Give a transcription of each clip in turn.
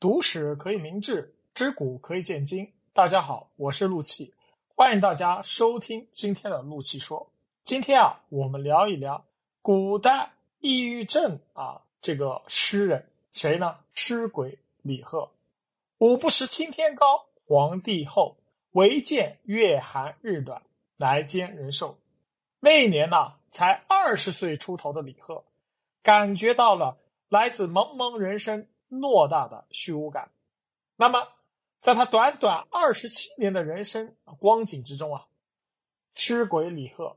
读史可以明志，知古可以鉴今。大家好，我是陆气，欢迎大家收听今天的陆气说。今天啊，我们聊一聊古代抑郁症啊这个诗人谁呢？诗鬼李贺。五不识青天高，皇帝厚，唯见月寒日暖，来兼人寿。那一年呢，才二十岁出头的李贺，感觉到了来自茫茫人生偌大的虚无感。那么，在他短短二十七年的人生光景之中啊，诗鬼李贺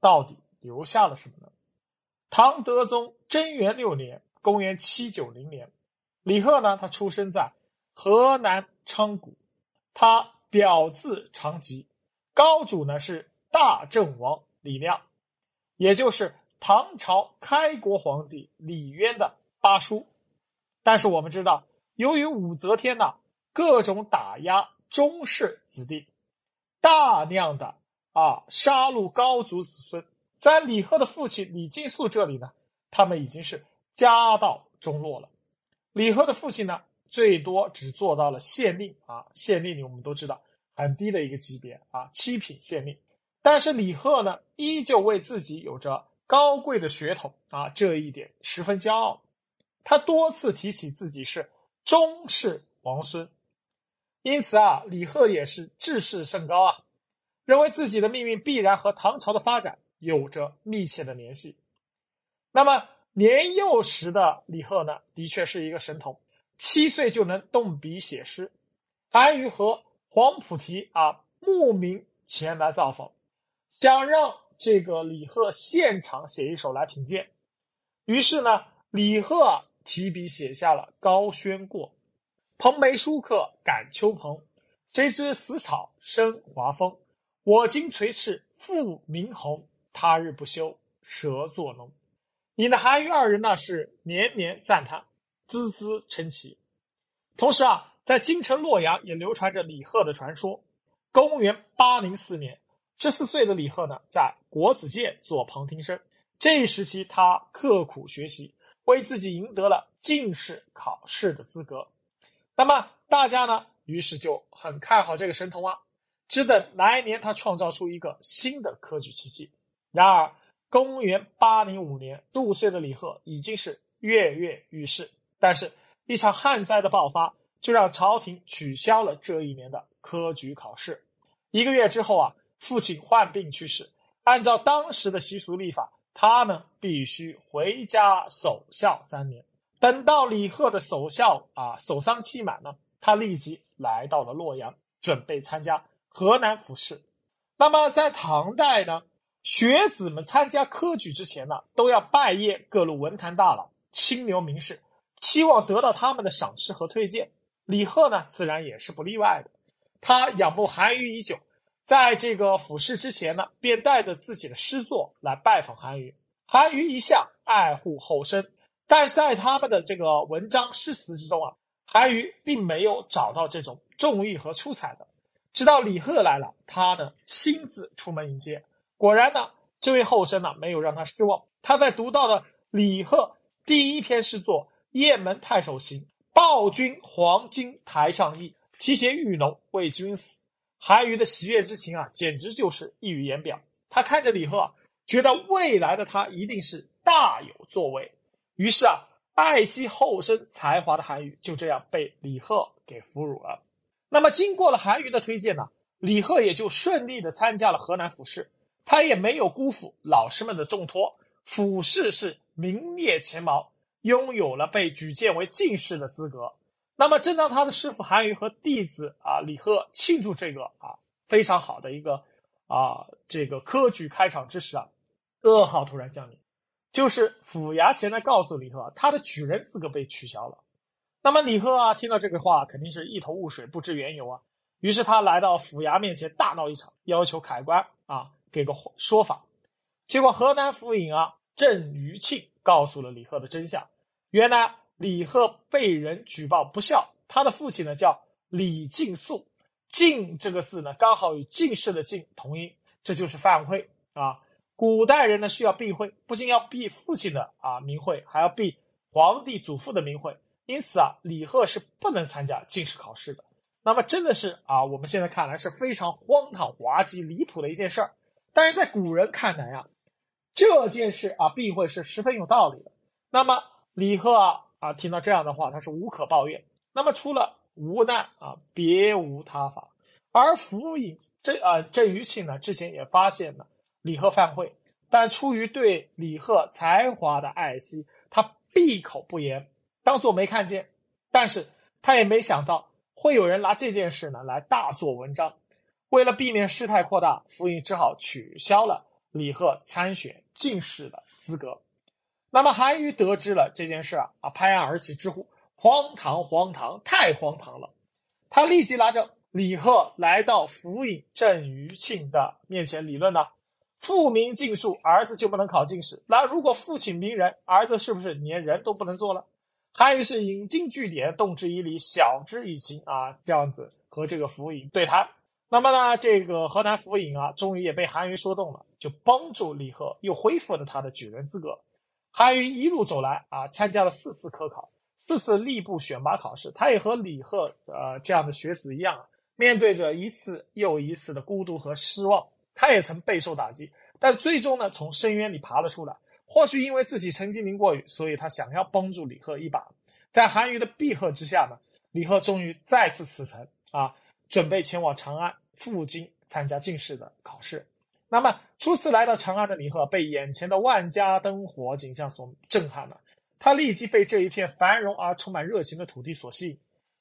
到底留下了什么呢？唐德宗贞元六年（公元790年），李贺呢，他出生在河南昌谷，他表字长吉，高祖呢是大正王。李亮，也就是唐朝开国皇帝李渊的八叔。但是我们知道，由于武则天呢各种打压宗室子弟，大量的啊杀戮高祖子孙，在李贺的父亲李敬肃这里呢，他们已经是家道中落了。李贺的父亲呢，最多只做到了县令啊，县令里我们都知道很低的一个级别啊，七品县令。但是李贺呢，依旧为自己有着高贵的血统啊这一点十分骄傲。他多次提起自己是宗室王孙，因此啊，李贺也是志士甚高啊，认为自己的命运必然和唐朝的发展有着密切的联系。那么年幼时的李贺呢，的确是一个神童，七岁就能动笔写诗。韩愈和黄菩提啊慕名前来造访。想让这个李贺现场写一首来品鉴，于是呢，李贺提笔写下了《高轩过》：“蓬梅舒客感秋蓬，谁知死草生华风。我今垂翅复鸣鸿，他日不休蛇作龙。”引得韩愈二人呢是连连赞叹，孜孜称奇。同时啊，在京城洛阳也流传着李贺的传说。公元八零四年。十四岁的李贺呢，在国子监做旁听生。这一时期，他刻苦学习，为自己赢得了进士考试的资格。那么，大家呢，于是就很看好这个神童啊，只等来年他创造出一个新的科举奇迹。然而，公元八零五年，十五岁的李贺已经是跃跃欲试。但是，一场旱灾的爆发，就让朝廷取消了这一年的科举考试。一个月之后啊。父亲患病去世，按照当时的习俗立法，他呢必须回家守孝三年。等到李贺的守孝啊守丧期满呢，他立即来到了洛阳，准备参加河南府试。那么在唐代呢，学子们参加科举之前呢，都要拜谒各路文坛大佬、清流名士，期望得到他们的赏识和推荐。李贺呢，自然也是不例外的。他仰慕韩愈已久。在这个府试之前呢，便带着自己的诗作来拜访韩愈。韩愈一向爱护后生，但是在他们的这个文章诗词之中啊，韩愈并没有找到这种重义和出彩的。直到李贺来了，他呢亲自出门迎接。果然呢，这位后生呢没有让他失望。他在读到了李贺第一篇诗作《雁门太守行》，报君黄金台上意，提携玉龙为君死。韩愈的喜悦之情啊，简直就是溢于言表。他看着李贺，觉得未来的他一定是大有作为。于是啊，爱惜后生才华的韩愈就这样被李贺给俘虏了。那么，经过了韩愈的推荐呢，李贺也就顺利的参加了河南府试。他也没有辜负老师们的重托，府试是名列前茅，拥有了被举荐为进士的资格。那么，正当他的师傅韩愈和弟子啊李贺庆祝这个啊非常好的一个啊这个科举开场之时啊，噩耗突然降临，就是府衙前来告诉李贺，他的举人资格被取消了。那么李贺啊听到这个话，肯定是一头雾水，不知缘由啊。于是他来到府衙面前大闹一场，要求凯官啊给个说法。结果河南府尹啊郑余庆告诉了李贺的真相，原来。李贺被人举报不孝，他的父亲呢叫李敬肃，敬这个字呢刚好与进士的敬同音，这就是犯讳啊。古代人呢需要避讳，不仅要避父亲的啊名讳，还要避皇帝祖父的名讳，因此啊，李贺是不能参加进士考试的。那么真的是啊，我们现在看来是非常荒唐、滑稽、离谱的一件事儿。但是在古人看来啊，这件事啊，避讳是十分有道理的。那么李贺啊啊，听到这样的话，他是无可抱怨。那么除了无奈啊，别无他法。而府尹郑啊郑余庆呢，之前也发现了李贺犯讳，但出于对李贺才华的爱惜，他闭口不言，当做没看见。但是他也没想到会有人拿这件事呢来大做文章。为了避免事态扩大，府尹只好取消了李贺参选进士的资格。那么韩愈得知了这件事啊啊，拍案而起，直呼荒唐荒唐，太荒唐了。他立即拿着。李贺来到府尹郑余庆的面前理论呢，父名尽数，儿子就不能考进士。那如果父亲名人，儿子是不是连人都不能做了？韩愈是引经据典，动之以理，晓之以情啊，这样子和这个府尹对谈。那么呢，这个河南府尹啊，终于也被韩愈说动了，就帮助李贺又恢复了他的举人资格。韩愈一路走来啊，参加了四次科考，四次吏部选拔考试，他也和李贺呃这样的学子一样。面对着一次又一次的孤独和失望，他也曾备受打击，但最终呢，从深渊里爬了出来。或许因为自己曾经淋过雨，所以他想要帮助李贺一把。在韩愈的庇贺之下呢，李贺终于再次启程啊，准备前往长安赴京参加进士的考试。那么初次来到长安的李贺，被眼前的万家灯火景象所震撼了，他立即被这一片繁荣而充满热情的土地所吸引。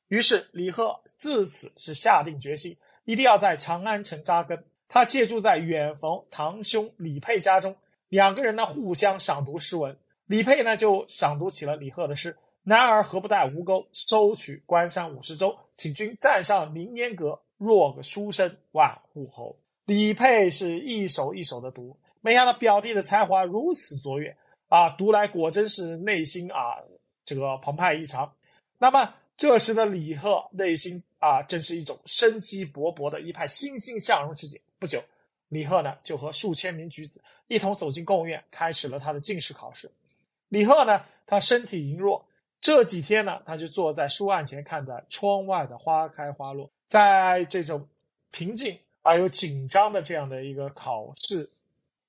于是李贺自此是下定决心，一定要在长安城扎根。他借住在远房堂兄李佩家中，两个人呢互相赏读诗文。李佩呢就赏读起了李贺的诗：“男儿何不带吴钩，收取关山五十州。请君暂上凌烟阁，若个书生万户侯。”李佩是一首一首的读，没想到表弟的才华如此卓越啊！读来果真是内心啊这个澎湃异常。那么。这时的李贺内心啊，正是一种生机勃勃的一派欣欣向荣之景。不久，李贺呢就和数千名举子一同走进贡院，开始了他的进士考试。李贺呢，他身体羸弱，这几天呢，他就坐在书案前，看着窗外的花开花落，在这种平静而又紧张的这样的一个考试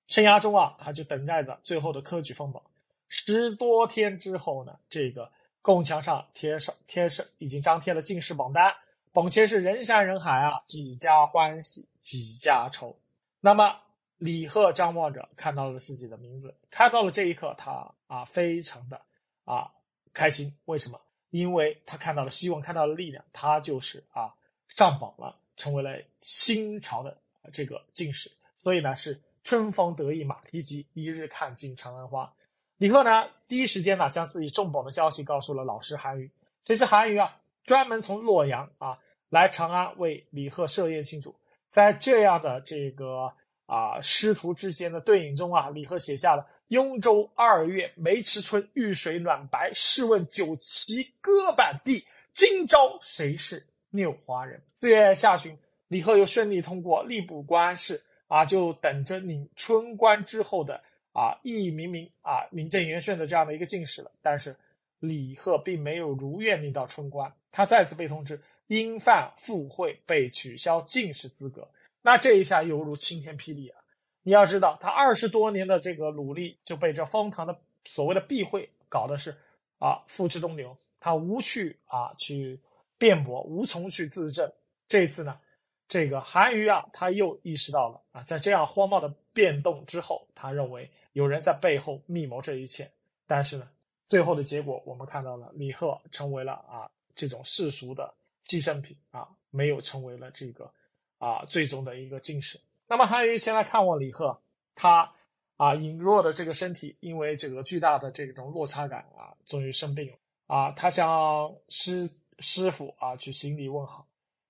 生涯中啊，他就等待着最后的科举封榜。十多天之后呢，这个。供墙上贴上贴上，已经张贴了进士榜单，榜前是人山人海啊，几家欢喜几家愁。那么李贺张望着，看到了自己的名字，看到了这一刻，他啊非常的啊开心。为什么？因为他看到了希望，看到了力量，他就是啊上榜了，成为了新朝的这个进士。所以呢，是春风得意马蹄疾，一日看尽长安花。李贺呢，第一时间呢，将自己中榜的消息告诉了老师韩愈。谁是韩愈啊，专门从洛阳啊来长安为李贺设宴庆祝。在这样的这个啊师徒之间的对饮中啊，李贺写下了“雍州二月梅池春，玉水暖白。试问酒旗歌板地，今朝谁是六华人？”四月下旬，李贺又顺利通过吏部官试啊，就等着领春官之后的。啊，义明明啊，名正言顺的这样的一个进士了，但是李贺并没有如愿领到春官，他再次被通知因犯附会被取消进士资格。那这一下犹如晴天霹雳啊！你要知道，他二十多年的这个努力就被这荒唐的所谓的避讳搞的是啊，付之东流，他无趣啊去辩驳，无从去自证。这次呢，这个韩愈啊，他又意识到了啊，在这样荒谬的变动之后，他认为。有人在背后密谋这一切，但是呢，最后的结果我们看到了，李贺成为了啊这种世俗的寄生品啊，没有成为了这个啊最终的一个进士。那么韩愈先来看望李贺，他啊羸弱的这个身体，因为这个巨大的这种落差感啊，终于生病了啊。他向师师傅啊去行礼问好，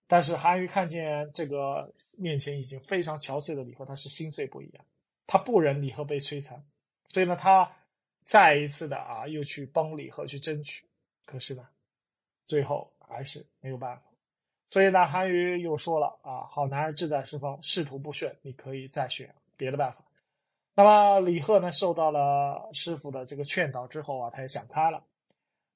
但是韩愈看见这个面前已经非常憔悴的李贺，他是心碎不已啊。他不忍李贺被摧残，所以呢，他再一次的啊，又去帮李贺去争取，可是呢，最后还是没有办法。所以呢，韩愈又说了啊：“好男儿志在四方，仕途不顺，你可以再选别的办法。”那么李贺呢，受到了师傅的这个劝导之后啊，他也想开了。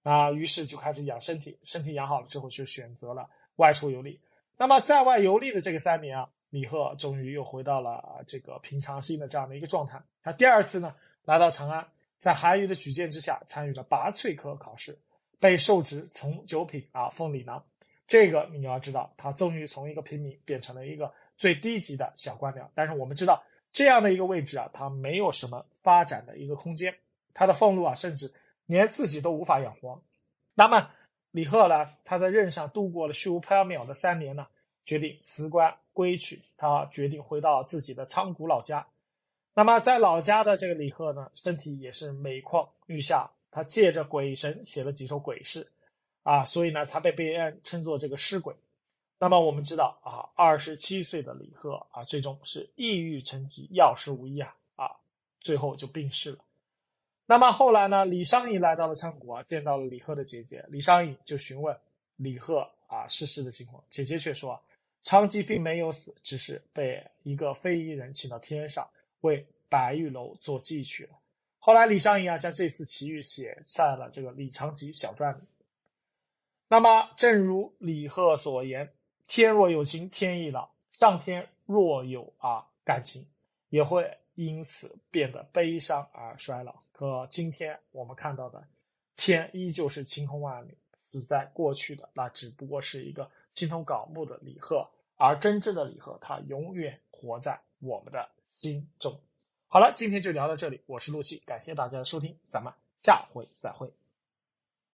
啊，于是就开始养身体，身体养好了之后，就选择了外出游历。那么在外游历的这个三年啊，李贺终于又回到了啊这个平常心的这样的一个状态。他第二次呢，来到长安，在韩愈的举荐之下，参与了拔萃科考试，被授职从九品啊，奉礼郎。这个你要知道，他终于从一个平民变成了一个最低级的小官僚。但是我们知道，这样的一个位置啊，他没有什么发展的一个空间，他的俸禄啊，甚至连自己都无法养活。那么李贺呢，他在任上度过了虚无缥缈的三年呢，决定辞官归去，他决定回到自己的仓谷老家。那么在老家的这个李贺呢，身体也是每况愈下，他借着鬼神写了几首鬼诗。啊，所以呢，他被别人称作这个诗鬼。那么我们知道啊，二十七岁的李贺啊，最终是抑郁成疾，药石无医啊啊，最后就病逝了。那么后来呢，李商隐来到了仓谷啊，见到了李贺的姐姐，李商隐就询问李贺啊逝世的情况，姐姐却说，长吉并没有死，只是被一个非裔人请到天上为白玉楼做祭去了。后来李商隐啊，将这次奇遇写在了这个《李长吉小传》里。那么，正如李贺所言：“天若有情天亦老，上天若有啊感情，也会因此变得悲伤而衰老。”可今天我们看到的，天依旧是晴空万里，死在过去的那只不过是一个青头搞木的李贺，而真正的李贺，他永远活在我们的心中。好了，今天就聊到这里，我是陆琪，感谢大家的收听，咱们下回再会。